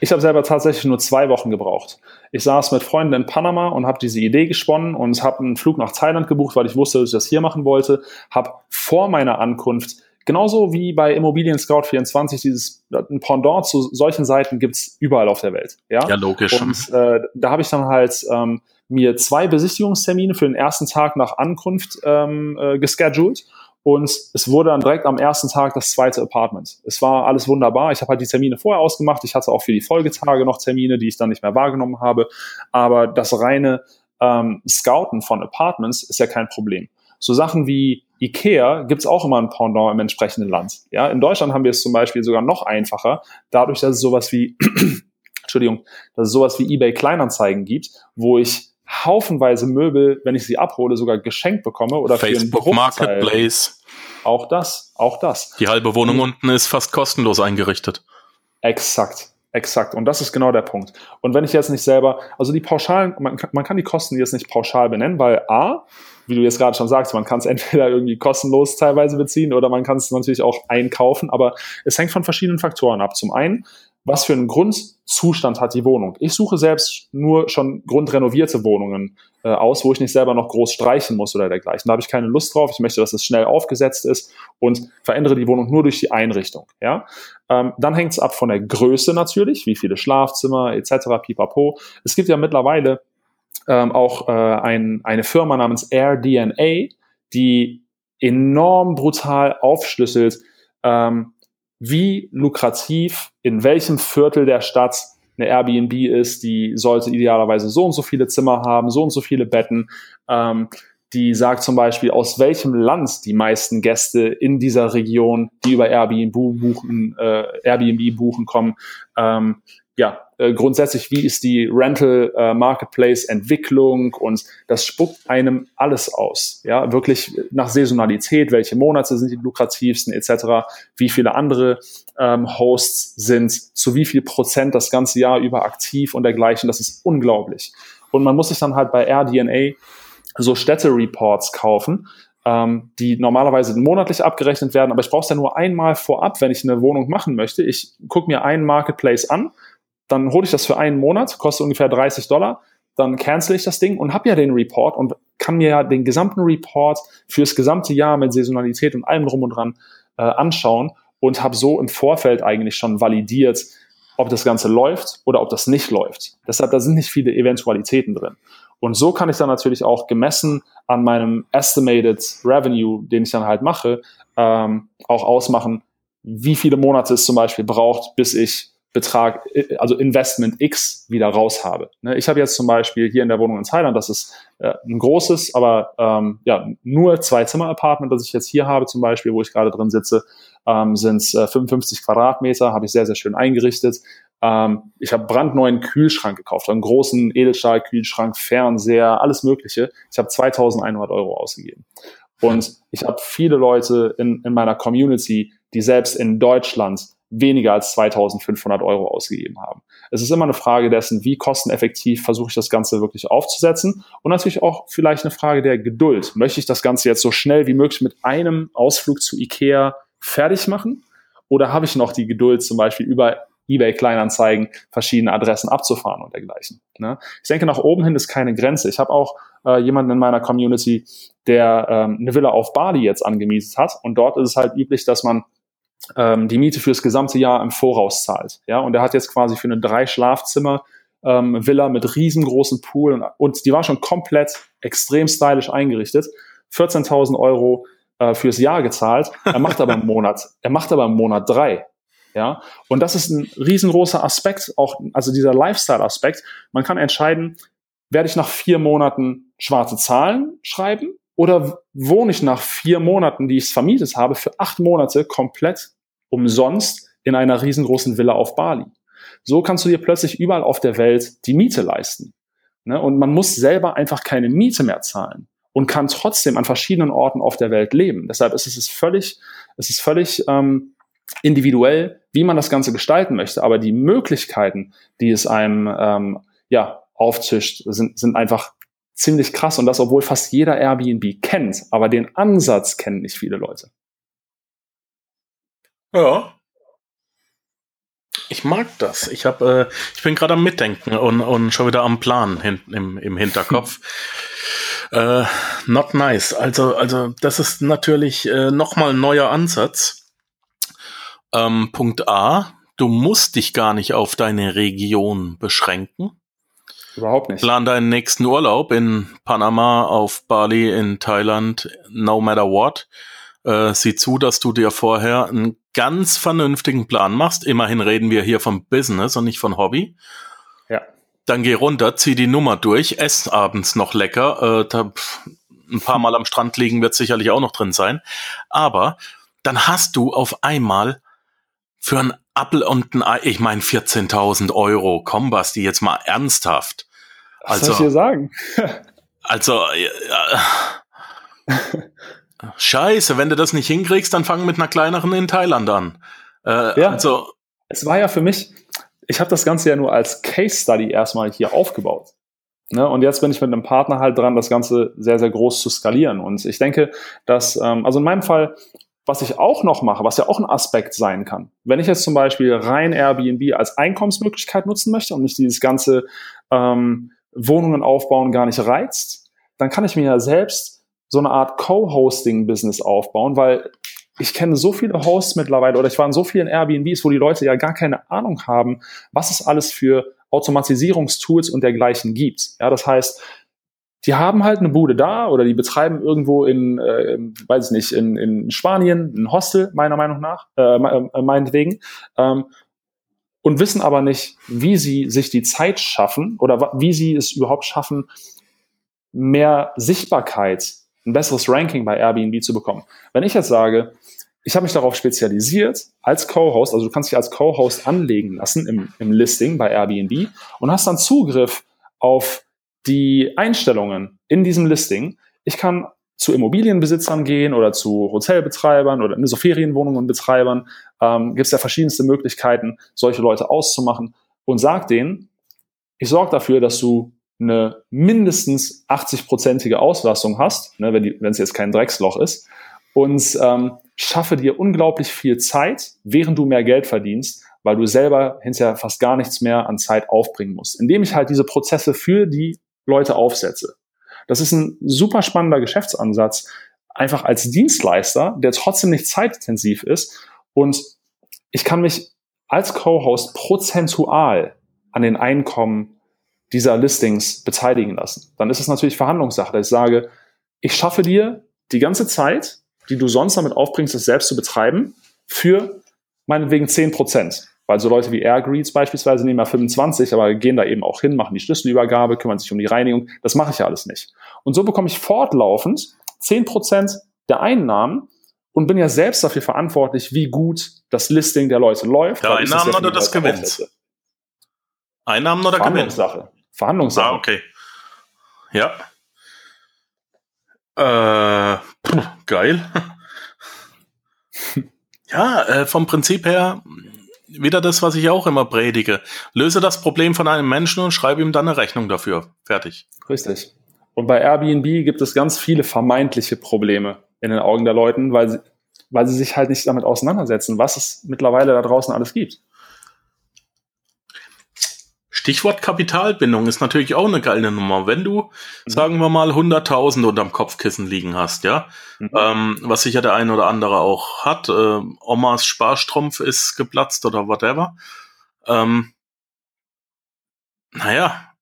Ich habe selber tatsächlich nur zwei Wochen gebraucht. Ich saß mit Freunden in Panama und habe diese Idee gesponnen und habe einen Flug nach Thailand gebucht, weil ich wusste, dass ich das hier machen wollte. Habe vor meiner Ankunft Genauso wie bei Immobilien Scout 24 dieses ein Pendant zu solchen Seiten gibt's überall auf der Welt. Ja, ja logisch. Und äh, da habe ich dann halt ähm, mir zwei Besichtigungstermine für den ersten Tag nach Ankunft ähm, äh, gescheduled und es wurde dann direkt am ersten Tag das zweite Apartment. Es war alles wunderbar. Ich habe halt die Termine vorher ausgemacht. Ich hatte auch für die Folgetage noch Termine, die ich dann nicht mehr wahrgenommen habe. Aber das reine ähm, Scouten von Apartments ist ja kein Problem. So Sachen wie Ikea gibt's auch immer ein Pendant im entsprechenden Land. Ja, in Deutschland haben wir es zum Beispiel sogar noch einfacher, dadurch, dass es sowas wie, Entschuldigung, dass es sowas wie eBay Kleinanzeigen gibt, wo ich haufenweise Möbel, wenn ich sie abhole, sogar geschenkt bekomme oder Facebook für Marketplace. Auch das, auch das. Die halbe Wohnung und, unten ist fast kostenlos eingerichtet. Exakt. Exakt. Und das ist genau der Punkt. Und wenn ich jetzt nicht selber, also die Pauschalen, man man kann die Kosten jetzt nicht pauschal benennen, weil A, wie du jetzt gerade schon sagst, man kann es entweder irgendwie kostenlos teilweise beziehen oder man kann es natürlich auch einkaufen, aber es hängt von verschiedenen Faktoren ab. Zum einen, was für einen Grundzustand hat die Wohnung. Ich suche selbst nur schon grundrenovierte Wohnungen äh, aus, wo ich nicht selber noch groß streichen muss oder dergleichen. Da habe ich keine Lust drauf. Ich möchte, dass es schnell aufgesetzt ist und verändere die Wohnung nur durch die Einrichtung. Ja? Ähm, dann hängt es ab von der Größe natürlich, wie viele Schlafzimmer etc. pipapo. Es gibt ja mittlerweile ähm, auch äh, ein, eine Firma namens AirDNA, die enorm brutal aufschlüsselt, ähm, wie lukrativ in welchem Viertel der Stadt eine Airbnb ist, die sollte idealerweise so und so viele Zimmer haben, so und so viele Betten. Ähm, die sagt zum Beispiel, aus welchem Land die meisten Gäste in dieser Region, die über Airbnb buchen, äh, Airbnb buchen kommen. Ähm, ja, äh, grundsätzlich, wie ist die Rental äh, Marketplace Entwicklung und das spuckt einem alles aus. Ja, wirklich nach Saisonalität, welche Monate sind die lukrativsten etc., wie viele andere ähm, Hosts sind, zu wie viel Prozent das ganze Jahr über aktiv und dergleichen. Das ist unglaublich. Und man muss sich dann halt bei RDNA so Städte-Reports kaufen, ähm, die normalerweise monatlich abgerechnet werden, aber ich brauche es ja nur einmal vorab, wenn ich eine Wohnung machen möchte. Ich gucke mir einen Marketplace an, dann hole ich das für einen Monat, kostet ungefähr 30 Dollar, dann cancel ich das Ding und habe ja den Report und kann mir ja den gesamten Report fürs gesamte Jahr mit Saisonalität und allem drum und dran äh, anschauen und habe so im Vorfeld eigentlich schon validiert, ob das Ganze läuft oder ob das nicht läuft. Deshalb, da sind nicht viele Eventualitäten drin. Und so kann ich dann natürlich auch gemessen an meinem Estimated Revenue, den ich dann halt mache, ähm, auch ausmachen, wie viele Monate es zum Beispiel braucht, bis ich Betrag, äh, also Investment X wieder raus habe. Ne, ich habe jetzt zum Beispiel hier in der Wohnung in Thailand, das ist äh, ein großes, aber ähm, ja, nur zwei Zimmer-Apartment, das ich jetzt hier habe zum Beispiel, wo ich gerade drin sitze, ähm, sind äh, 55 Quadratmeter, habe ich sehr, sehr schön eingerichtet. Ähm, ich habe brandneuen Kühlschrank gekauft, einen großen Edelstahl-Kühlschrank, Fernseher, alles Mögliche. Ich habe 2100 Euro ausgegeben. Und ich habe viele Leute in, in meiner Community, die selbst in Deutschland weniger als 2500 Euro ausgegeben haben. Es ist immer eine Frage dessen, wie kosteneffektiv versuche ich das Ganze wirklich aufzusetzen und natürlich auch vielleicht eine Frage der Geduld. Möchte ich das Ganze jetzt so schnell wie möglich mit einem Ausflug zu Ikea fertig machen oder habe ich noch die Geduld zum Beispiel über eBay Kleinanzeigen verschiedene Adressen abzufahren und dergleichen. Ne? Ich denke, nach oben hin ist keine Grenze. Ich habe auch äh, jemanden in meiner Community, der ähm, eine Villa auf Bali jetzt angemietet hat und dort ist es halt üblich, dass man ähm, die Miete fürs gesamte Jahr im Voraus zahlt. Ja, und er hat jetzt quasi für eine drei Schlafzimmer ähm, Villa mit riesengroßen Pool und, und die war schon komplett extrem stylisch eingerichtet. 14.000 Euro äh, fürs Jahr gezahlt. Er macht aber im Monat, er macht aber im Monat drei. Ja, und das ist ein riesengroßer Aspekt, auch, also dieser Lifestyle-Aspekt. Man kann entscheiden, werde ich nach vier Monaten schwarze Zahlen schreiben oder wohne ich nach vier Monaten, die ich vermietet habe, für acht Monate komplett umsonst in einer riesengroßen Villa auf Bali. So kannst du dir plötzlich überall auf der Welt die Miete leisten. Ne? Und man muss selber einfach keine Miete mehr zahlen und kann trotzdem an verschiedenen Orten auf der Welt leben. Deshalb ist es völlig, es ist völlig ähm, individuell, wie man das Ganze gestalten möchte. Aber die Möglichkeiten, die es einem ähm, ja, aufzischt, sind, sind einfach ziemlich krass. Und das, obwohl fast jeder Airbnb kennt. Aber den Ansatz kennen nicht viele Leute. Ja. Ich mag das. Ich habe, äh, ich bin gerade am Mitdenken und, und schon wieder am Plan hinten im, im Hinterkopf. äh, not nice. Also, also das ist natürlich äh, nochmal ein neuer Ansatz. Ähm, Punkt A, du musst dich gar nicht auf deine Region beschränken. Überhaupt nicht. Plan deinen nächsten Urlaub in Panama, auf Bali, in Thailand, no matter what. Äh, sieh zu, dass du dir vorher einen ganz vernünftigen Plan machst. Immerhin reden wir hier vom Business und nicht von Hobby. Ja. Dann geh runter, zieh die Nummer durch, ess abends noch lecker. Äh, da, ein paar Mal am Strand liegen wird sicherlich auch noch drin sein. Aber dann hast du auf einmal für ein Apple und ein Ei, ich meine 14.000 Euro, komm Basti, jetzt mal ernsthaft. Was also, soll ich dir sagen? also, äh, scheiße, wenn du das nicht hinkriegst, dann fang mit einer kleineren in Thailand an. Äh, ja, also, es war ja für mich, ich habe das Ganze ja nur als Case Study erstmal hier aufgebaut. Ne? Und jetzt bin ich mit einem Partner halt dran, das Ganze sehr, sehr groß zu skalieren. Und ich denke, dass, ähm, also in meinem Fall, was ich auch noch mache, was ja auch ein Aspekt sein kann, wenn ich jetzt zum Beispiel rein Airbnb als Einkommensmöglichkeit nutzen möchte und mich dieses ganze ähm, Wohnungen aufbauen gar nicht reizt, dann kann ich mir ja selbst so eine Art Co-Hosting-Business aufbauen, weil ich kenne so viele Hosts mittlerweile oder ich war in so vielen Airbnbs, wo die Leute ja gar keine Ahnung haben, was es alles für Automatisierungstools und dergleichen gibt. Ja, das heißt, die haben halt eine Bude da oder die betreiben irgendwo in, äh, weiß ich nicht, in, in Spanien ein Hostel, meiner Meinung nach, äh, äh, meinetwegen, ähm, und wissen aber nicht, wie sie sich die Zeit schaffen oder wie sie es überhaupt schaffen, mehr Sichtbarkeit, ein besseres Ranking bei Airbnb zu bekommen. Wenn ich jetzt sage, ich habe mich darauf spezialisiert als Co-Host, also du kannst dich als Co-Host anlegen lassen im, im Listing bei Airbnb und hast dann Zugriff auf die Einstellungen in diesem Listing. Ich kann zu Immobilienbesitzern gehen oder zu Hotelbetreibern oder so Ferienwohnungen Betreibern. Ähm, Gibt es ja verschiedenste Möglichkeiten, solche Leute auszumachen und sag denen, ich sorge dafür, dass du eine mindestens 80-prozentige Auslastung hast, ne, wenn es jetzt kein Drecksloch ist, und ähm, schaffe dir unglaublich viel Zeit, während du mehr Geld verdienst, weil du selber hinterher fast gar nichts mehr an Zeit aufbringen musst, indem ich halt diese Prozesse für die Leute aufsetze. Das ist ein super spannender Geschäftsansatz, einfach als Dienstleister, der trotzdem nicht zeitintensiv ist. Und ich kann mich als Co-Host prozentual an den Einkommen dieser Listings beteiligen lassen. Dann ist es natürlich Verhandlungssache, dass ich sage, ich schaffe dir die ganze Zeit, die du sonst damit aufbringst, es selbst zu betreiben, für meinetwegen 10 Prozent. Weil so Leute wie Airgreets beispielsweise nehmen ja 25, aber gehen da eben auch hin, machen die Schlüsselübergabe, kümmern sich um die Reinigung. Das mache ich ja alles nicht. Und so bekomme ich fortlaufend 10% der Einnahmen und bin ja selbst dafür verantwortlich, wie gut das Listing der Leute läuft. Der Einnahmen oder das Gewinns? Einnahmen oder Gewinn? Verhandlungssache. Verhandlungssache. Ah, okay. Ja. Äh, puh, geil. ja, äh, vom Prinzip her wieder das, was ich auch immer predige. Löse das Problem von einem Menschen und schreibe ihm dann eine Rechnung dafür. Fertig. Richtig. Und bei Airbnb gibt es ganz viele vermeintliche Probleme in den Augen der Leuten, weil sie, weil sie sich halt nicht damit auseinandersetzen, was es mittlerweile da draußen alles gibt. Stichwort Kapitalbindung ist natürlich auch eine geile Nummer. Wenn du, mhm. sagen wir mal, 100.000 unterm Kopfkissen liegen hast, ja, mhm. ähm, was sicher der ein oder andere auch hat, äh, Omas Sparstrumpf ist geplatzt oder whatever. Ähm, naja,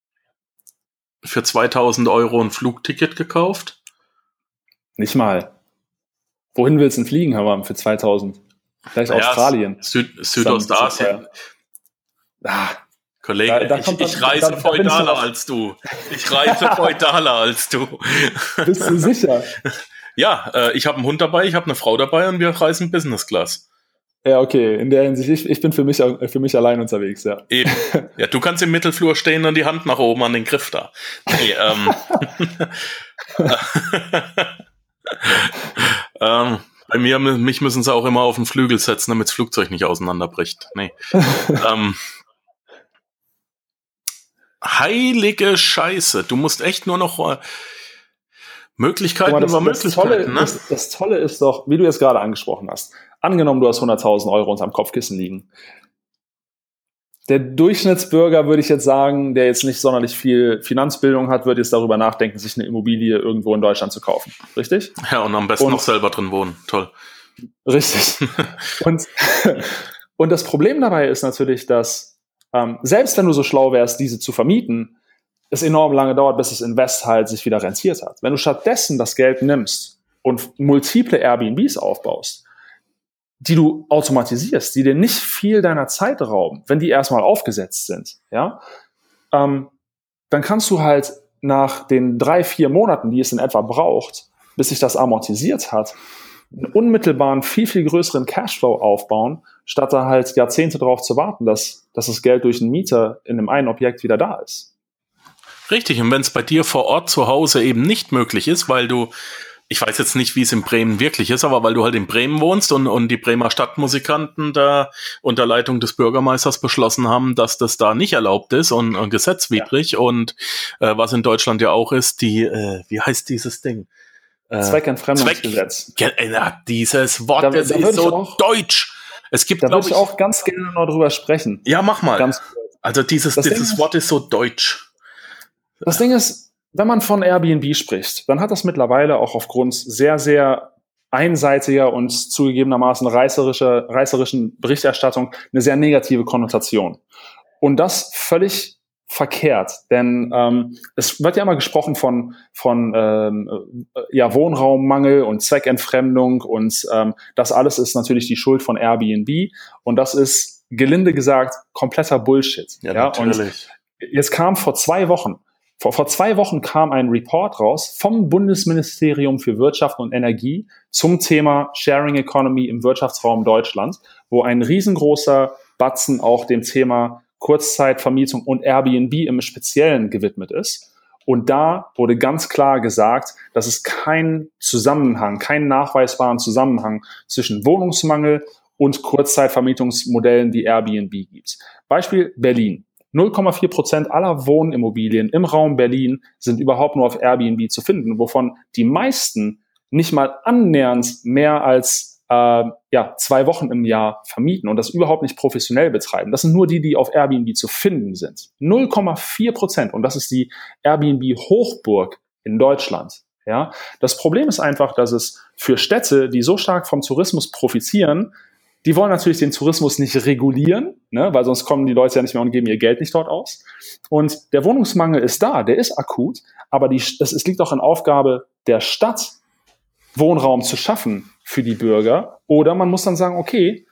für 2000 Euro ein Flugticket gekauft. Nicht mal. Wohin willst du denn fliegen, Herr Mann, für 2000? Vielleicht naja, Australien. Süd Südostasien. Ah, Kollege, da, da ich, dann, ich, reise da, feudaler als du. Ich reise feudaler als du. Bist du sicher? Ja, äh, ich habe einen Hund dabei, ich habe eine Frau dabei und wir reisen Business Class. Ja, okay. In der Hinsicht, ich, ich bin für mich, für mich allein unterwegs, ja. Eben. Ja, du kannst im Mittelflur stehen und die Hand nach oben an den Griff da. Nee, ähm. ähm, bei mir, mich müssen sie auch immer auf den Flügel setzen, damit das Flugzeug nicht auseinanderbricht. Nee. ähm, heilige Scheiße. Du musst echt nur noch äh, Möglichkeiten das, über das Möglichkeiten. Tolle, ne? das, das Tolle ist doch, wie du jetzt gerade angesprochen hast, angenommen, du hast 100.000 Euro unterm Kopfkissen liegen. Der Durchschnittsbürger, würde ich jetzt sagen, der jetzt nicht sonderlich viel Finanzbildung hat, wird jetzt darüber nachdenken, sich eine Immobilie irgendwo in Deutschland zu kaufen. Richtig? Ja, und am besten und, noch selber drin wohnen. Toll. Richtig. und, und das Problem dabei ist natürlich, dass ähm, selbst wenn du so schlau wärst, diese zu vermieten, es enorm lange dauert, bis das Invest halt sich wieder rentiert hat. Wenn du stattdessen das Geld nimmst und multiple Airbnbs aufbaust, die du automatisierst, die dir nicht viel deiner Zeit rauben, wenn die erstmal aufgesetzt sind, ja, ähm, dann kannst du halt nach den drei, vier Monaten, die es in etwa braucht, bis sich das amortisiert hat, einen unmittelbaren, viel, viel größeren Cashflow aufbauen, statt da halt Jahrzehnte darauf zu warten, dass, dass das Geld durch einen Mieter in einem einen Objekt wieder da ist. Richtig, und wenn es bei dir vor Ort zu Hause eben nicht möglich ist, weil du ich weiß jetzt nicht, wie es in Bremen wirklich ist, aber weil du halt in Bremen wohnst und, und die Bremer Stadtmusikanten da unter Leitung des Bürgermeisters beschlossen haben, dass das da nicht erlaubt ist und, und gesetzwidrig ja. und äh, was in Deutschland ja auch ist, die, äh, wie heißt dieses Ding? Äh, Zweckentfremdungsgesetz. Zweck, ja, dieses Wort, da, das da ist so auch, deutsch. Es gibt, da würde ich auch ganz gerne noch drüber sprechen. Ja, mach mal. Ganz also dieses, dieses ist, Wort ist so deutsch. Das Ding ist, wenn man von Airbnb spricht, dann hat das mittlerweile auch aufgrund sehr, sehr einseitiger und zugegebenermaßen reißerischer, reißerischen Berichterstattung eine sehr negative Konnotation. Und das völlig verkehrt, denn ähm, es wird ja immer gesprochen von von ähm, äh, ja Wohnraummangel und Zweckentfremdung und ähm, das alles ist natürlich die Schuld von Airbnb und das ist gelinde gesagt kompletter Bullshit. Ja, ja? natürlich. Und jetzt kam vor zwei Wochen vor, vor zwei Wochen kam ein Report raus vom Bundesministerium für Wirtschaft und Energie zum Thema Sharing Economy im Wirtschaftsraum Deutschland, wo ein riesengroßer Batzen auch dem Thema Kurzzeitvermietung und Airbnb im Speziellen gewidmet ist. Und da wurde ganz klar gesagt, dass es keinen Zusammenhang, keinen nachweisbaren Zusammenhang zwischen Wohnungsmangel und Kurzzeitvermietungsmodellen wie Airbnb gibt. Beispiel Berlin. 0,4 Prozent aller Wohnimmobilien im Raum Berlin sind überhaupt nur auf Airbnb zu finden, wovon die meisten nicht mal annähernd mehr als äh, ja, zwei Wochen im Jahr vermieten und das überhaupt nicht professionell betreiben. Das sind nur die, die auf Airbnb zu finden sind. 0,4 Prozent und das ist die Airbnb-Hochburg in Deutschland. Ja, das Problem ist einfach, dass es für Städte, die so stark vom Tourismus profitieren, die wollen natürlich den Tourismus nicht regulieren, ne, weil sonst kommen die Leute ja nicht mehr und geben ihr Geld nicht dort aus. Und der Wohnungsmangel ist da, der ist akut, aber die, es, es liegt auch in Aufgabe der Stadt, Wohnraum zu schaffen für die Bürger. Oder man muss dann sagen, okay,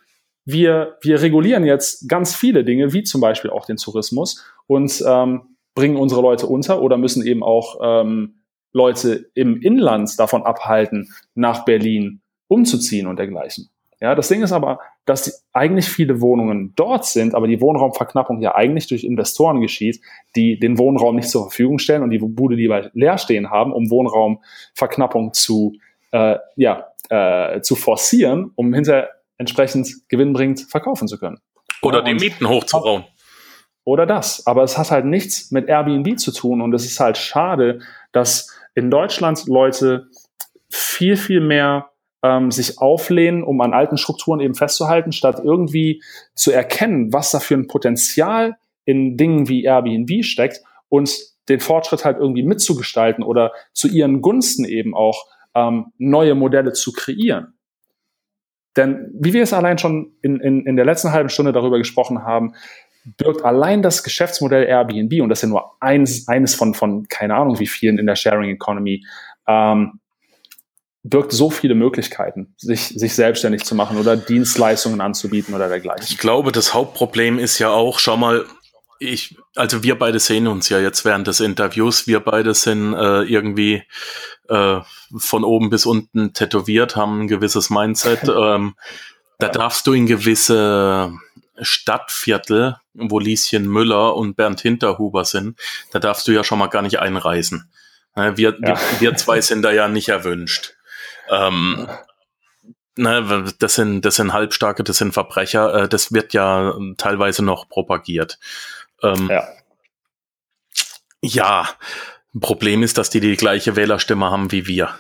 wir, wir regulieren jetzt ganz viele Dinge, wie zum Beispiel auch den Tourismus, und ähm, bringen unsere Leute unter oder müssen eben auch ähm, Leute im Inland davon abhalten, nach Berlin umzuziehen und dergleichen. Ja, das Ding ist aber, dass eigentlich viele Wohnungen dort sind, aber die Wohnraumverknappung ja eigentlich durch Investoren geschieht, die den Wohnraum nicht zur Verfügung stellen und die Bude lieber leer stehen haben, um Wohnraumverknappung zu, äh, ja, äh, zu forcieren, um hinter entsprechend gewinnbringend verkaufen zu können. Oder ja, die Mieten hochzubauen. Oder das. Aber es hat halt nichts mit Airbnb zu tun und es ist halt schade, dass in Deutschland Leute viel, viel mehr ähm, sich auflehnen, um an alten Strukturen eben festzuhalten, statt irgendwie zu erkennen, was da für ein Potenzial in Dingen wie Airbnb steckt und den Fortschritt halt irgendwie mitzugestalten oder zu ihren Gunsten eben auch ähm, neue Modelle zu kreieren. Denn wie wir es allein schon in, in, in der letzten halben Stunde darüber gesprochen haben, birgt allein das Geschäftsmodell Airbnb, und das ist ja nur eins, eines von, von keine Ahnung wie vielen in der Sharing Economy, ähm, birgt so viele Möglichkeiten, sich, sich selbstständig zu machen oder Dienstleistungen anzubieten oder dergleichen. Ich glaube, das Hauptproblem ist ja auch, schau mal, ich, also wir beide sehen uns ja jetzt während des Interviews, wir beide sind äh, irgendwie äh, von oben bis unten tätowiert, haben ein gewisses Mindset. ähm, da darfst du in gewisse Stadtviertel, wo Lieschen Müller und Bernd Hinterhuber sind, da darfst du ja schon mal gar nicht einreisen. Wir, ja. wir, wir zwei sind da ja nicht erwünscht. Ähm, ne, das sind, das sind Halbstarke, das sind Verbrecher, äh, das wird ja teilweise noch propagiert. Ähm, ja. ja, Problem ist, dass die die gleiche Wählerstimme haben wie wir.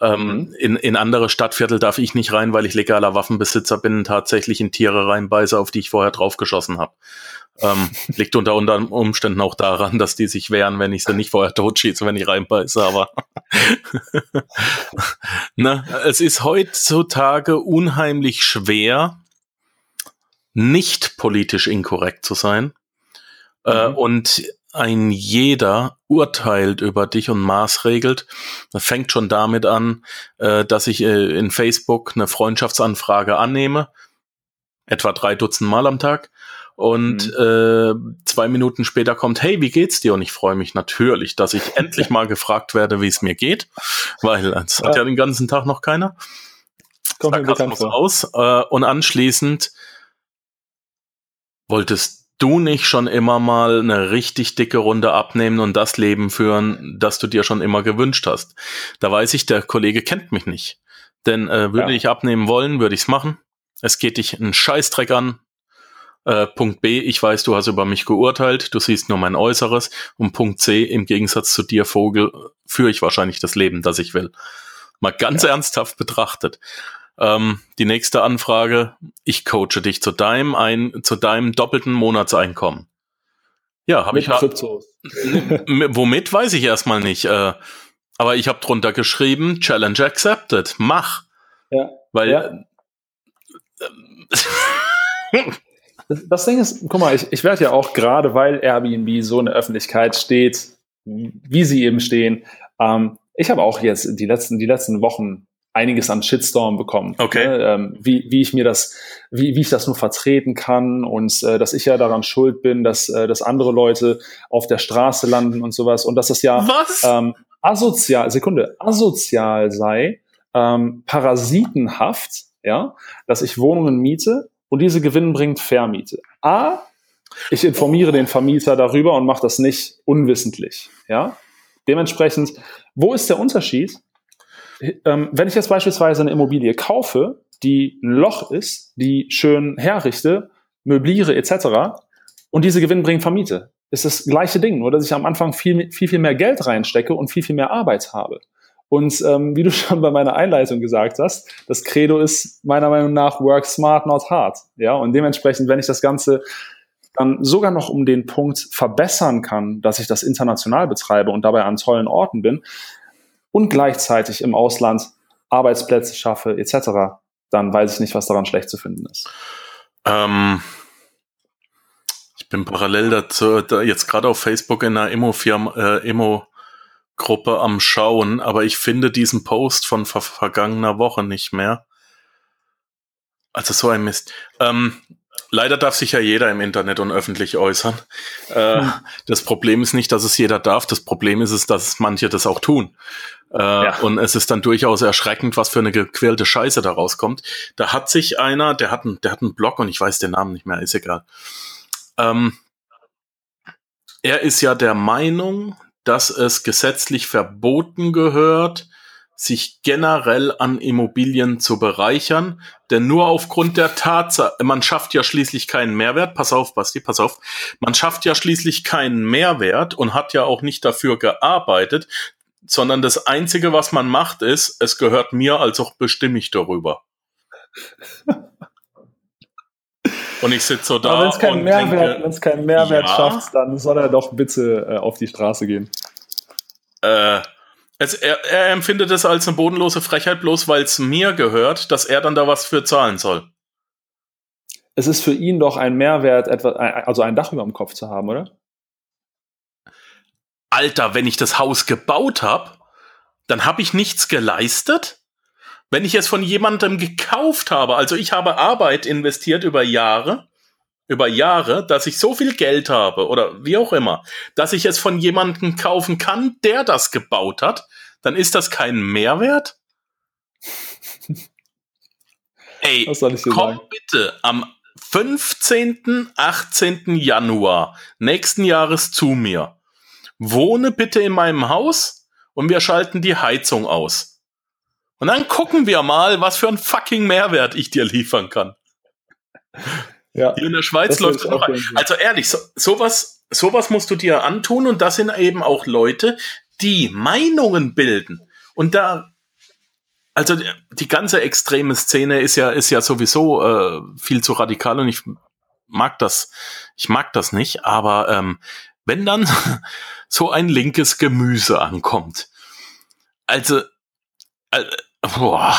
Ähm, mhm. in, in andere Stadtviertel darf ich nicht rein, weil ich legaler Waffenbesitzer bin und tatsächlich in Tiere reinbeiße, auf die ich vorher draufgeschossen habe. Ähm, liegt unter, unter Umständen auch daran, dass die sich wehren, wenn ich sie nicht vorher totschieße, wenn ich reinbeiße, aber Na, es ist heutzutage unheimlich schwer, nicht politisch inkorrekt zu sein. Äh, mhm. Äh, und ein jeder urteilt über dich und maßregelt. Das fängt schon damit an, äh, dass ich äh, in Facebook eine Freundschaftsanfrage annehme, etwa drei Dutzend Mal am Tag. Und mhm. äh, zwei Minuten später kommt, hey, wie geht's dir? Und ich freue mich natürlich, dass ich endlich mal gefragt werde, wie es mir geht, weil ja. hat ja den ganzen Tag noch keiner. Kommt mir bekannt aus. Äh, und anschließend wolltest du nicht schon immer mal eine richtig dicke Runde abnehmen und das Leben führen, das du dir schon immer gewünscht hast? Da weiß ich, der Kollege kennt mich nicht. Denn äh, würde ja. ich abnehmen wollen, würde ich's machen. Es geht dich einen Scheißdreck an. Äh, Punkt B, ich weiß, du hast über mich geurteilt, du siehst nur mein Äußeres. Und Punkt C, im Gegensatz zu dir, Vogel, führe ich wahrscheinlich das Leben, das ich will. Mal ganz ja. ernsthaft betrachtet. Ähm, die nächste Anfrage, ich coache dich zu deinem, ein, zu deinem doppelten Monatseinkommen. Ja, habe ich. womit weiß ich erstmal nicht. Äh, aber ich habe drunter geschrieben, Challenge accepted, mach. Ja. Weil ja. das, das Ding ist, guck mal, ich, ich werde ja auch gerade, weil Airbnb so in der Öffentlichkeit steht, wie sie eben stehen, ähm, ich habe auch jetzt die letzten, die letzten Wochen einiges an Shitstorm bekommen. Okay. Ne? Ähm, wie, wie ich mir das, wie, wie ich das nur vertreten kann und äh, dass ich ja daran schuld bin, dass, äh, dass andere Leute auf der Straße landen und sowas und dass das ja ähm, asozial, Sekunde, asozial sei, ähm, parasitenhaft, ja, dass ich Wohnungen miete und diese gewinnbringend vermiete. A, ich informiere den Vermieter darüber und mache das nicht unwissentlich. Ja? Dementsprechend, wo ist der Unterschied? Ähm, wenn ich jetzt beispielsweise eine Immobilie kaufe, die ein Loch ist, die schön herrichte, möbliere etc. und diese gewinnbringend vermiete, ist das gleiche Ding, nur dass ich am Anfang viel, viel, viel mehr Geld reinstecke und viel, viel mehr Arbeit habe. Und ähm, wie du schon bei meiner Einleitung gesagt hast, das Credo ist meiner Meinung nach work smart, not hard. Ja, und dementsprechend, wenn ich das Ganze dann sogar noch um den Punkt verbessern kann, dass ich das international betreibe und dabei an tollen Orten bin und gleichzeitig im Ausland Arbeitsplätze schaffe etc., dann weiß ich nicht, was daran schlecht zu finden ist. Ähm, ich bin parallel dazu da jetzt gerade auf Facebook in einer Immo-Firma, äh, Immo Gruppe am Schauen, aber ich finde diesen Post von ver vergangener Woche nicht mehr. Also so ein Mist. Ähm, leider darf sich ja jeder im Internet und öffentlich äußern. Äh, hm. Das Problem ist nicht, dass es jeder darf. Das Problem ist es, dass manche das auch tun. Äh, ja. Und es ist dann durchaus erschreckend, was für eine gequälte Scheiße da rauskommt. Da hat sich einer, der hat, einen, der hat einen Blog und ich weiß den Namen nicht mehr, ist egal. Ähm, er ist ja der Meinung, dass es gesetzlich verboten gehört, sich generell an Immobilien zu bereichern, denn nur aufgrund der Tatsache, man schafft ja schließlich keinen Mehrwert, pass auf, Basti, pass auf, man schafft ja schließlich keinen Mehrwert und hat ja auch nicht dafür gearbeitet, sondern das Einzige, was man macht, ist, es gehört mir, also bestimme ich darüber. Und ich sitze so da. wenn es keinen Mehrwert, wenn es keinen Mehrwert ja, schafft, dann soll er doch bitte äh, auf die Straße gehen. Äh, es, er, er empfindet es als eine bodenlose Frechheit, bloß weil es mir gehört, dass er dann da was für zahlen soll. Es ist für ihn doch ein Mehrwert, etwa, also ein Dach über dem Kopf zu haben, oder? Alter, wenn ich das Haus gebaut habe, dann habe ich nichts geleistet? Wenn ich es von jemandem gekauft habe, also ich habe Arbeit investiert über Jahre, über Jahre, dass ich so viel Geld habe oder wie auch immer, dass ich es von jemandem kaufen kann, der das gebaut hat, dann ist das kein Mehrwert? Ey, komm bitte am 15., 18. Januar nächsten Jahres zu mir. Wohne bitte in meinem Haus und wir schalten die Heizung aus. Und dann gucken wir mal, was für ein fucking Mehrwert ich dir liefern kann. Ja, Hier in der Schweiz läuft es noch. Also ehrlich, so, sowas, sowas musst du dir antun und das sind eben auch Leute, die Meinungen bilden. Und da also die ganze extreme Szene ist ja, ist ja sowieso äh, viel zu radikal und ich mag das, ich mag das nicht, aber ähm, wenn dann so ein linkes Gemüse ankommt, also, äh, boah,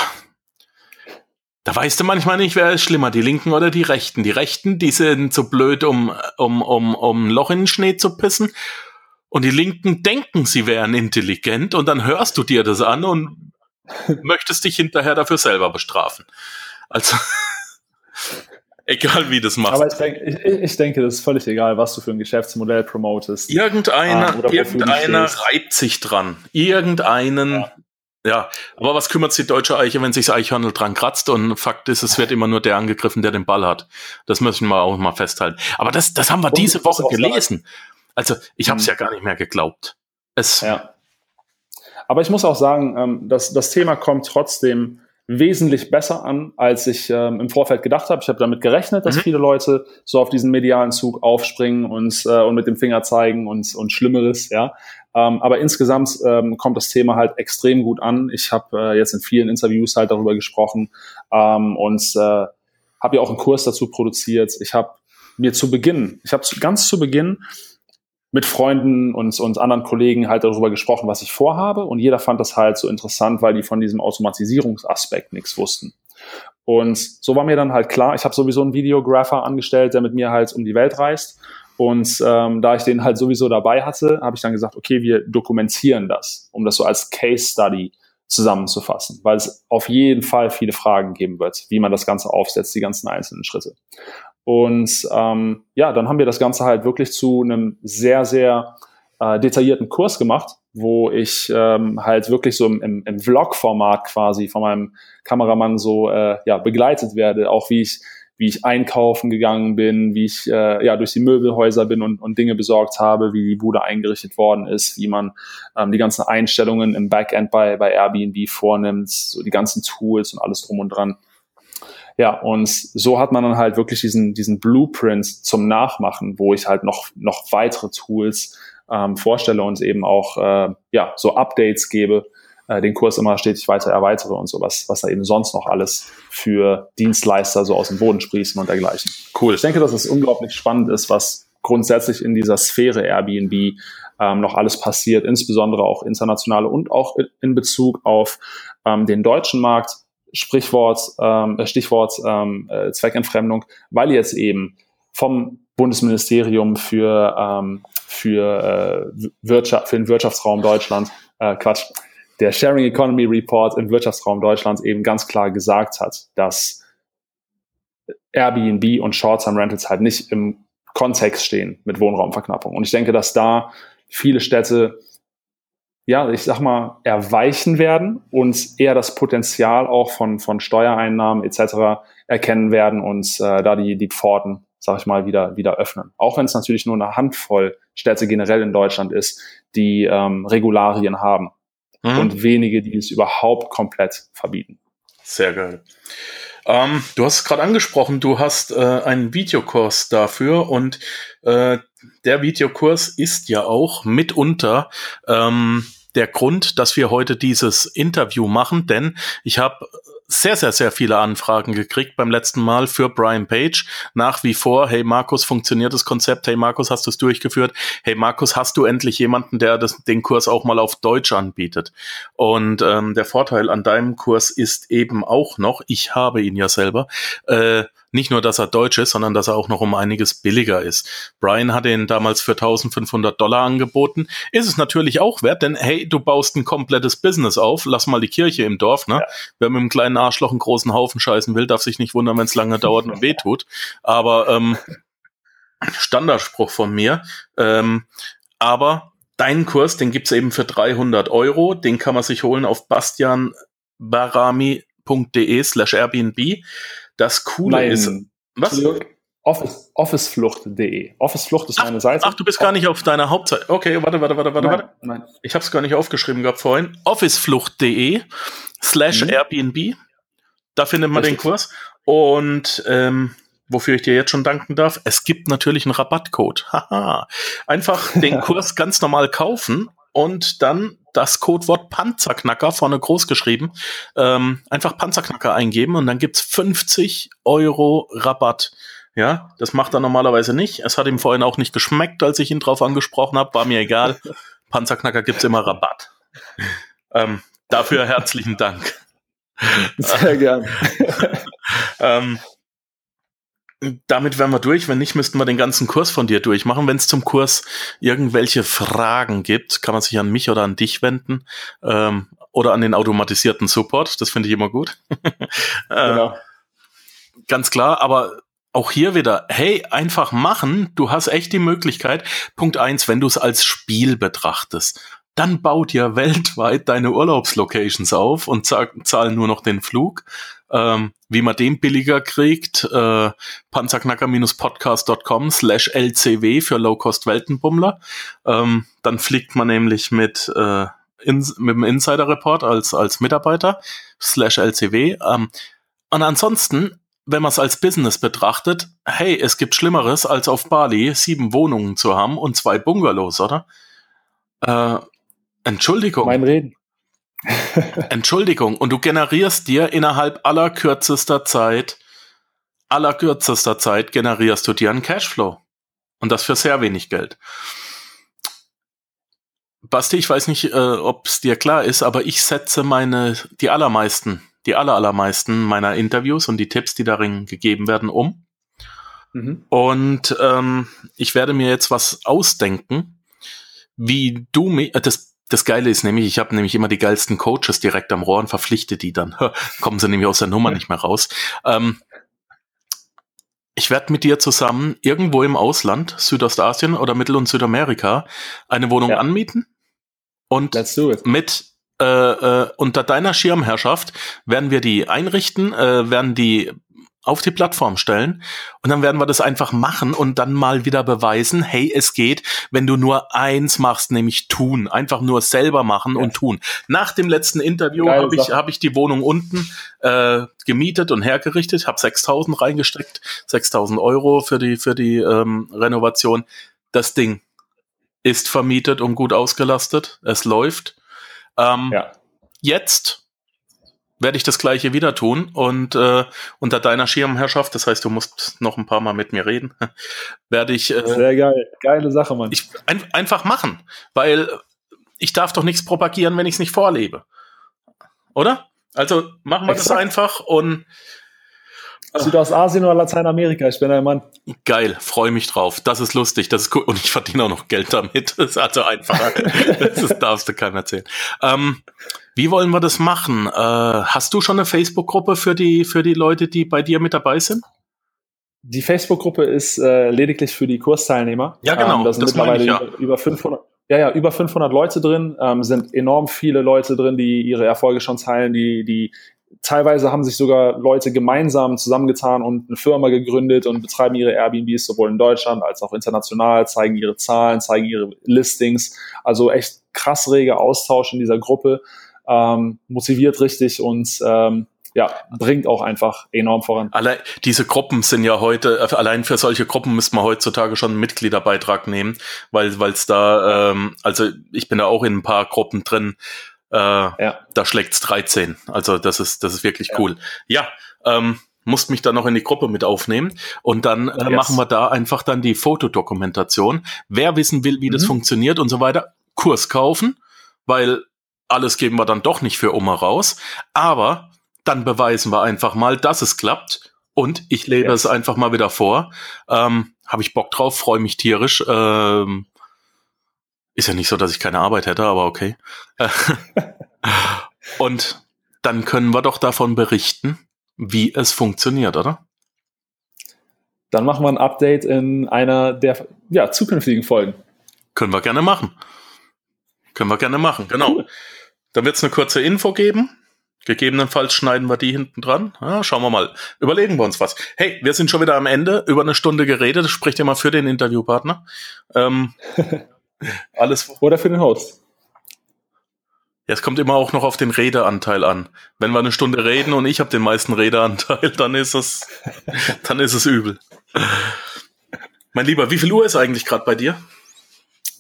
da weißt du manchmal nicht, wer ist schlimmer, die Linken oder die Rechten. Die Rechten, die sind so blöd, um, um, um, um ein Loch in den Schnee zu pissen. Und die Linken denken, sie wären intelligent und dann hörst du dir das an und möchtest dich hinterher dafür selber bestrafen. Also, egal wie das machst. Aber ich denke, ich, ich, denke, das ist völlig egal, was du für ein Geschäftsmodell promotest. Irgendeiner, ah, irgendeiner reibt sich dran. Irgendeinen ja. Ja, aber was kümmert sich die deutsche Eiche, wenn sich das Eichhörnel dran kratzt und Fakt ist, es wird immer nur der angegriffen, der den Ball hat. Das müssen wir auch mal festhalten. Aber das, das haben wir und diese Woche gelesen. Also ich habe es mhm. ja gar nicht mehr geglaubt. Es ja. Aber ich muss auch sagen, ähm, dass das Thema kommt trotzdem wesentlich besser an, als ich ähm, im Vorfeld gedacht habe. Ich habe damit gerechnet, dass mhm. viele Leute so auf diesen medialen Zug aufspringen und, äh, und mit dem Finger zeigen und, und Schlimmeres, ja. Ähm, aber insgesamt ähm, kommt das Thema halt extrem gut an. Ich habe äh, jetzt in vielen Interviews halt darüber gesprochen ähm, und äh, habe ja auch einen Kurs dazu produziert. Ich habe mir zu Beginn, ich habe ganz zu Beginn mit Freunden und, und anderen Kollegen halt darüber gesprochen, was ich vorhabe. Und jeder fand das halt so interessant, weil die von diesem Automatisierungsaspekt nichts wussten. Und so war mir dann halt klar, ich habe sowieso einen Videographer angestellt, der mit mir halt um die Welt reist. Und ähm, da ich den halt sowieso dabei hatte, habe ich dann gesagt, okay, wir dokumentieren das, um das so als Case Study zusammenzufassen, weil es auf jeden Fall viele Fragen geben wird, wie man das Ganze aufsetzt, die ganzen einzelnen Schritte. Und ähm, ja, dann haben wir das Ganze halt wirklich zu einem sehr, sehr äh, detaillierten Kurs gemacht, wo ich ähm, halt wirklich so im, im, im Vlog-Format quasi von meinem Kameramann so äh, ja, begleitet werde, auch wie ich wie ich einkaufen gegangen bin, wie ich äh, ja durch die Möbelhäuser bin und, und Dinge besorgt habe, wie die Bude eingerichtet worden ist, wie man ähm, die ganzen Einstellungen im Backend bei, bei Airbnb vornimmt, so die ganzen Tools und alles drum und dran. Ja, und so hat man dann halt wirklich diesen, diesen Blueprint zum Nachmachen, wo ich halt noch, noch weitere Tools ähm, vorstelle und eben auch äh, ja, so Updates gebe, äh, den Kurs immer stetig weiter erweitere und so, was, da eben sonst noch alles für Dienstleister so aus dem Boden sprießen und dergleichen. Cool. Ich denke, dass es unglaublich spannend ist, was grundsätzlich in dieser Sphäre Airbnb ähm, noch alles passiert, insbesondere auch internationale und auch in Bezug auf ähm, den deutschen Markt. Sprichwort, ähm, Stichwort ähm, äh, Zweckentfremdung, weil jetzt eben vom Bundesministerium für, ähm, für, äh, Wirtschaft, für den Wirtschaftsraum Deutschland, äh, Quatsch, der Sharing Economy Report im Wirtschaftsraum Deutschlands eben ganz klar gesagt hat, dass Airbnb und Short-Term Rentals halt nicht im Kontext stehen mit Wohnraumverknappung. Und ich denke, dass da viele Städte, ja, ich sag mal, erweichen werden und eher das Potenzial auch von, von Steuereinnahmen etc. erkennen werden und äh, da die, die Pforten, sag ich mal, wieder, wieder öffnen. Auch wenn es natürlich nur eine Handvoll Städte generell in Deutschland ist, die ähm, Regularien haben mhm. und wenige, die es überhaupt komplett verbieten. Sehr geil. Ähm, du hast es gerade angesprochen, du hast äh, einen Videokurs dafür und äh, der Videokurs ist ja auch mitunter ähm, der Grund, dass wir heute dieses Interview machen, denn ich habe sehr, sehr, sehr viele Anfragen gekriegt beim letzten Mal für Brian Page. Nach wie vor, hey Markus, funktioniert das Konzept? Hey Markus, hast du es durchgeführt? Hey Markus, hast du endlich jemanden, der das, den Kurs auch mal auf Deutsch anbietet? Und ähm, der Vorteil an deinem Kurs ist eben auch noch, ich habe ihn ja selber, äh, nicht nur, dass er deutsch ist, sondern dass er auch noch um einiges billiger ist. Brian hat ihn damals für 1500 Dollar angeboten. Ist es natürlich auch wert, denn hey, du baust ein komplettes Business auf. Lass mal die Kirche im Dorf, ne? Ja. Wer mit einem kleinen Arschloch einen großen Haufen scheißen will, darf sich nicht wundern, wenn es lange dauert und wehtut. Aber ähm, Standardspruch von mir. Ähm, aber deinen Kurs, den gibt's eben für 300 Euro. Den kann man sich holen auf bastianbarami.de slash Airbnb. Das Coole Nein. ist. Was? Office, Officeflucht.de. Officeflucht ist meine Seite. Ach, du bist gar nicht auf deiner Hauptseite. Okay, warte, warte, warte, warte, nein, warte. Nein. Ich habe es gar nicht aufgeschrieben gehabt vorhin. Officeflucht.de slash mhm. Airbnb. Da findet man Richtig. den Kurs. Und ähm, wofür ich dir jetzt schon danken darf, es gibt natürlich einen Rabattcode. Haha. Einfach den Kurs ganz normal kaufen und dann das Codewort Panzerknacker vorne groß geschrieben. Ähm, einfach Panzerknacker eingeben und dann gibt's 50 Euro Rabatt. Ja, das macht er normalerweise nicht. Es hat ihm vorhin auch nicht geschmeckt, als ich ihn drauf angesprochen habe. War mir egal. Panzerknacker gibt's immer Rabatt. Ähm, dafür herzlichen Dank. Sehr gern. ähm, damit wären wir durch. Wenn nicht, müssten wir den ganzen Kurs von dir durchmachen. Wenn es zum Kurs irgendwelche Fragen gibt, kann man sich an mich oder an dich wenden. Ähm, oder an den automatisierten Support. Das finde ich immer gut. äh, genau. Ganz klar, aber auch hier wieder, hey, einfach machen. Du hast echt die Möglichkeit. Punkt eins, wenn du es als Spiel betrachtest, dann baut dir weltweit deine Urlaubslocations auf und zahl nur noch den Flug. Ähm, wie man den billiger kriegt, äh, panzerknacker-podcast.com slash lcw für Low-Cost-Weltenbummler. Ähm, dann fliegt man nämlich mit, äh, in, mit dem Insider-Report als, als Mitarbeiter slash lcw. Ähm, und ansonsten wenn man es als Business betrachtet, hey, es gibt Schlimmeres, als auf Bali sieben Wohnungen zu haben und zwei Bungalows, oder? Äh, Entschuldigung. Mein Reden. Entschuldigung. Und du generierst dir innerhalb aller kürzester Zeit, aller kürzester Zeit generierst du dir einen Cashflow. Und das für sehr wenig Geld. Basti, ich weiß nicht, äh, ob es dir klar ist, aber ich setze meine, die allermeisten die aller, allermeisten meiner Interviews und die Tipps, die darin gegeben werden, um. Mhm. Und ähm, ich werde mir jetzt was ausdenken, wie du mir, äh, das, das Geile ist nämlich, ich habe nämlich immer die geilsten Coaches direkt am Rohr und verpflichte die dann. Kommen sie nämlich aus der Nummer nicht mehr raus. Ähm, ich werde mit dir zusammen irgendwo im Ausland, Südostasien oder Mittel- und Südamerika, eine Wohnung ja. anmieten und mit äh, äh, unter deiner Schirmherrschaft werden wir die einrichten, äh, werden die auf die Plattform stellen und dann werden wir das einfach machen und dann mal wieder beweisen, hey, es geht, wenn du nur eins machst, nämlich tun, einfach nur selber machen ja. und tun. Nach dem letzten Interview habe ich, hab ich die Wohnung unten äh, gemietet und hergerichtet, habe 6.000 reingesteckt, 6.000 Euro für die, für die ähm, Renovation. Das Ding ist vermietet und gut ausgelastet, es läuft ähm, ja. Jetzt werde ich das gleiche wieder tun und äh, unter deiner Schirmherrschaft, das heißt, du musst noch ein paar Mal mit mir reden, werde ich. Äh, Sehr geil, geile Sache, Mann. Ich, ein, einfach machen, weil ich darf doch nichts propagieren, wenn ich es nicht vorlebe. Oder? Also machen wir Exakt. das einfach und Südostasien oder Lateinamerika, ich bin ein Mann. Geil, freue mich drauf. Das ist lustig, das ist cool. Und ich verdiene auch noch Geld damit. Das ist also einfacher. das darfst du keinem erzählen. Ähm, wie wollen wir das machen? Äh, hast du schon eine Facebook-Gruppe für die, für die Leute, die bei dir mit dabei sind? Die Facebook-Gruppe ist äh, lediglich für die Kursteilnehmer. Ja, genau. Ähm, da sind das mittlerweile ich, ja. über, über 500, ja, ja, über 500 Leute drin, ähm, sind enorm viele Leute drin, die ihre Erfolge schon teilen, die, die teilweise haben sich sogar Leute gemeinsam zusammengetan und eine Firma gegründet und betreiben ihre Airbnbs sowohl in Deutschland als auch international, zeigen ihre Zahlen, zeigen ihre Listings. Also echt krass reger Austausch in dieser Gruppe, ähm, motiviert richtig und ähm, ja, bringt auch einfach enorm voran. Allein, diese Gruppen sind ja heute, äh, allein für solche Gruppen müsste man heutzutage schon einen Mitgliederbeitrag nehmen, weil es da, ähm, also ich bin da auch in ein paar Gruppen drin, äh, ja. Da schlägt's 13. Also das ist, das ist wirklich ja. cool. Ja, ähm, musst mich dann noch in die Gruppe mit aufnehmen und dann äh, yes. machen wir da einfach dann die Fotodokumentation. Wer wissen will, wie mhm. das funktioniert und so weiter, Kurs kaufen, weil alles geben wir dann doch nicht für Oma raus. Aber dann beweisen wir einfach mal, dass es klappt und ich lebe yes. es einfach mal wieder vor. Ähm, Habe ich Bock drauf, freue mich tierisch. Ähm, ist ja nicht so, dass ich keine Arbeit hätte, aber okay. Und dann können wir doch davon berichten, wie es funktioniert, oder? Dann machen wir ein Update in einer der ja, zukünftigen Folgen. Können wir gerne machen. Können wir gerne machen, genau. Cool. Dann wird es eine kurze Info geben. Gegebenenfalls schneiden wir die hinten dran. Ja, schauen wir mal. Überlegen wir uns was. Hey, wir sind schon wieder am Ende. Über eine Stunde geredet. Das spricht ja mal für den Interviewpartner. Ähm, Alles. Oder für den Host. Ja, es kommt immer auch noch auf den Redeanteil an. Wenn wir eine Stunde reden und ich habe den meisten Redeanteil, dann ist es, dann ist es übel. Mein Lieber, wie viel Uhr ist eigentlich gerade bei dir?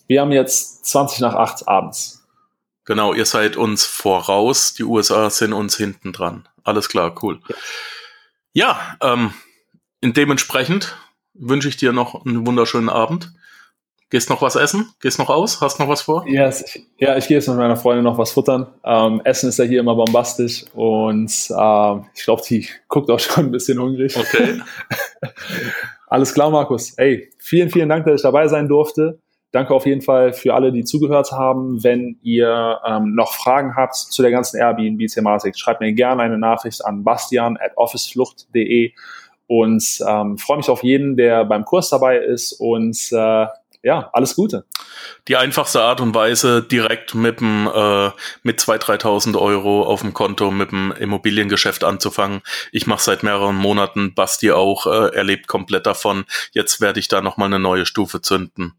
Wir haben jetzt 20 nach 8 abends. Genau, ihr seid uns voraus, die USA sind uns hinten dran. Alles klar, cool. Ja, ähm, in dementsprechend wünsche ich dir noch einen wunderschönen Abend. Gehst noch was essen? Gehst noch aus? Hast noch was vor? Yes. Ja, ich gehe jetzt mit meiner Freundin noch was futtern. Ähm, essen ist ja hier immer bombastisch und ähm, ich glaube, die guckt auch schon ein bisschen hungrig. Okay. Alles klar, Markus. Ey, vielen, vielen Dank, dass ich dabei sein durfte. Danke auf jeden Fall für alle, die zugehört haben. Wenn ihr ähm, noch Fragen habt zu der ganzen Airbnb-Thematik, schreibt mir gerne eine Nachricht an bastian at officeflucht.de und ähm, freue mich auf jeden, der beim Kurs dabei ist und äh, ja, alles Gute. Die einfachste Art und Weise, direkt mit dem äh, mit 2.000, 3.000 Euro auf dem Konto mit dem Immobiliengeschäft anzufangen. Ich mache seit mehreren Monaten, Basti auch, äh, erlebt komplett davon. Jetzt werde ich da nochmal eine neue Stufe zünden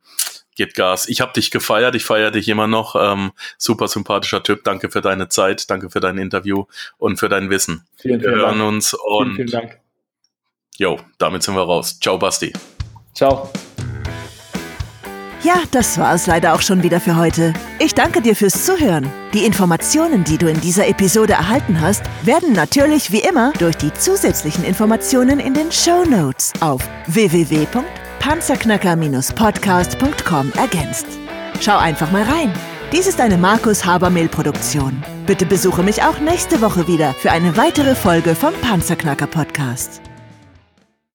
gebt Gas. Ich habe dich gefeiert, ich feiere dich immer noch. Ähm, super sympathischer Typ. Danke für deine Zeit, danke für dein Interview und für dein Wissen. Vielen, vielen wir hören Dank. uns und vielen, vielen Dank. Jo, damit sind wir raus. Ciao, Basti. Ciao. Ja, das war es leider auch schon wieder für heute. Ich danke dir fürs Zuhören. Die Informationen, die du in dieser Episode erhalten hast, werden natürlich wie immer durch die zusätzlichen Informationen in den Show Notes auf www.panzerknacker-podcast.com ergänzt. Schau einfach mal rein. Dies ist eine Markus Habermehl Produktion. Bitte besuche mich auch nächste Woche wieder für eine weitere Folge vom Panzerknacker Podcast.